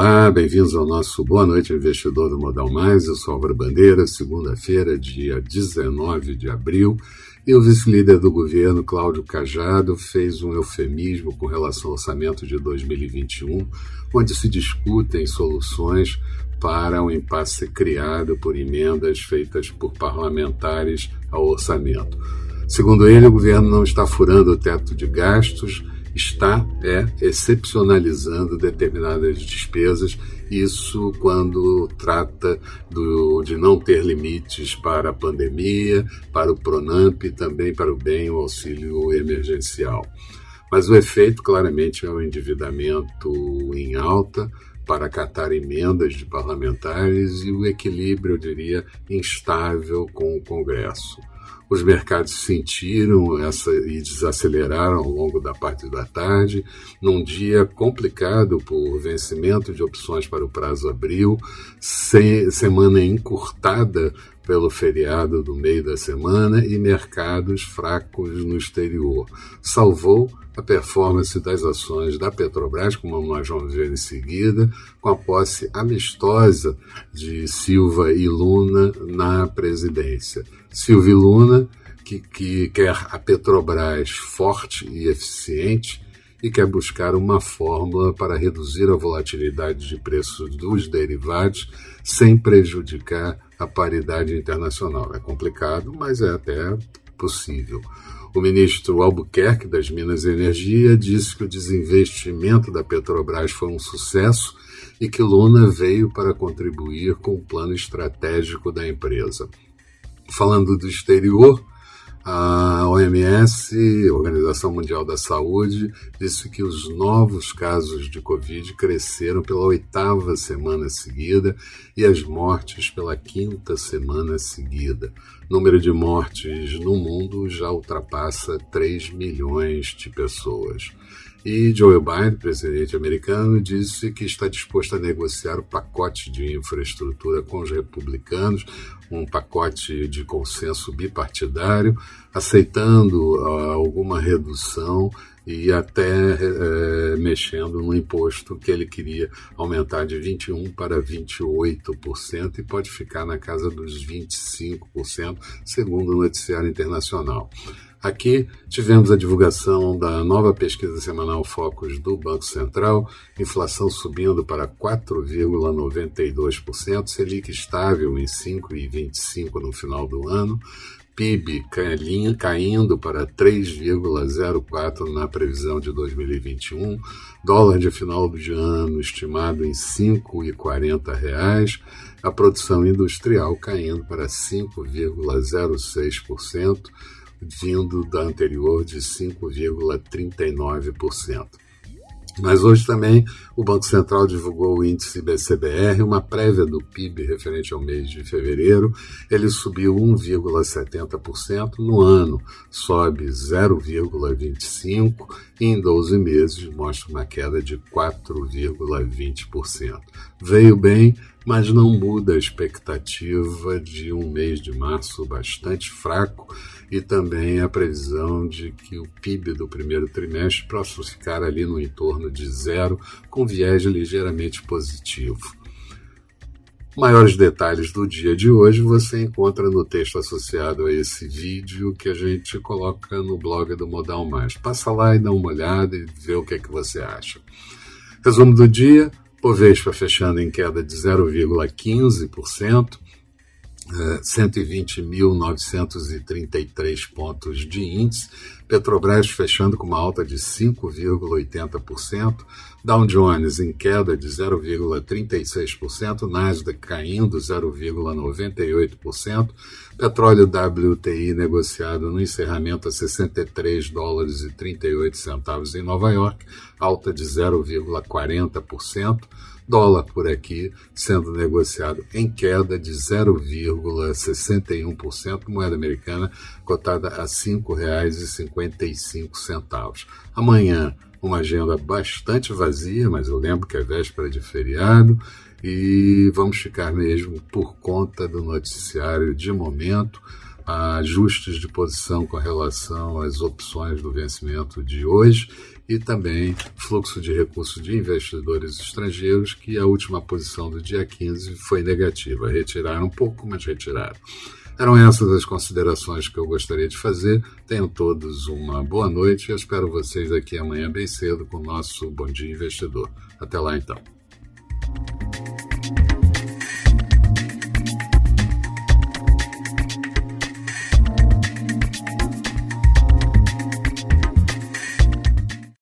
Olá, bem-vindos ao nosso Boa Noite Investidor do Modal Mais. Eu sou Álvaro Bandeira, segunda-feira, dia 19 de abril. E o vice-líder do governo, Cláudio Cajado, fez um eufemismo com relação ao orçamento de 2021, onde se discutem soluções para o impasse criado por emendas feitas por parlamentares ao orçamento. Segundo ele, o governo não está furando o teto de gastos, está é excepcionalizando determinadas despesas, isso quando trata do, de não ter limites para a pandemia, para o Pronamp e também para o bem o auxílio emergencial. Mas o efeito claramente é o endividamento em alta, para acatar emendas de parlamentares e o equilíbrio, eu diria, instável com o Congresso. Os mercados sentiram essa e desaceleraram ao longo da parte da tarde, num dia complicado por vencimento de opções para o prazo abril, semana encurtada pelo feriado do meio da semana e mercados fracos no exterior. Salvou a performance das ações da Petrobras, como nós vamos ver em seguida, com a posse amistosa de Silva e Luna na presidência. Silva e Luna, que, que quer a Petrobras forte e eficiente, e quer buscar uma fórmula para reduzir a volatilidade de preços dos derivados sem prejudicar a paridade internacional. É complicado, mas é até possível. O ministro Albuquerque das Minas e Energia disse que o desinvestimento da Petrobras foi um sucesso e que Luna veio para contribuir com o plano estratégico da empresa. Falando do exterior, a OMS, Organização Mundial da Saúde, disse que os novos casos de Covid cresceram pela oitava semana seguida e as mortes pela quinta semana seguida. O número de mortes no mundo já ultrapassa 3 milhões de pessoas. E Joe Biden, presidente americano, disse que está disposto a negociar o pacote de infraestrutura com os republicanos, um pacote de consenso bipartidário, aceitando uh, alguma redução e até uh, mexendo no imposto que ele queria aumentar de 21% para 28% e pode ficar na casa dos 25%, segundo o noticiário internacional. Aqui tivemos a divulgação da nova pesquisa semanal Focus do Banco Central, inflação subindo para 4,92%, Selic estável em 5,25% no final do ano, PIB caindo para 3,04 na previsão de 2021, dólar de final de ano estimado em R$ 5,40, a produção industrial caindo para 5,06%, vindo da anterior de 5,39%. Mas hoje também o Banco Central divulgou o índice BCBR, uma prévia do PIB referente ao mês de fevereiro. Ele subiu 1,70% no ano, sobe 0,25% e em 12 meses mostra uma queda de 4,20%. Veio bem, mas não muda a expectativa de um mês de março bastante fraco e também a previsão de que o PIB do primeiro trimestre possa ficar ali no entorno de zero, com viés ligeiramente positivo. Maiores detalhes do dia de hoje você encontra no texto associado a esse vídeo que a gente coloca no blog do Modal Mais. Passa lá e dá uma olhada e vê o que é que você acha. Resumo do dia: Bovespa fechando em queda de 0,15%, 120.933 pontos de índice, Petrobras fechando com uma alta de 5,80%, Dow Jones em queda de 0,36%, Nasdaq caindo 0,98%, petróleo WTI negociado no encerramento a 63 dólares e 38 centavos em Nova York, alta de 0,40%, dólar por aqui sendo negociado em queda de 0,61%, moeda americana cotada a R$ 5,55. Amanhã, uma agenda bastante vazia, mas eu lembro que é véspera de feriado e vamos ficar mesmo por conta do noticiário de momento ajustes de posição com relação às opções do vencimento de hoje e também fluxo de recursos de investidores estrangeiros, que a última posição do dia 15 foi negativa. Retiraram um pouco, mas retiraram. Eram essas as considerações que eu gostaria de fazer. Tenham todos uma boa noite e espero vocês aqui amanhã bem cedo com o nosso Bom Dia Investidor. Até lá então.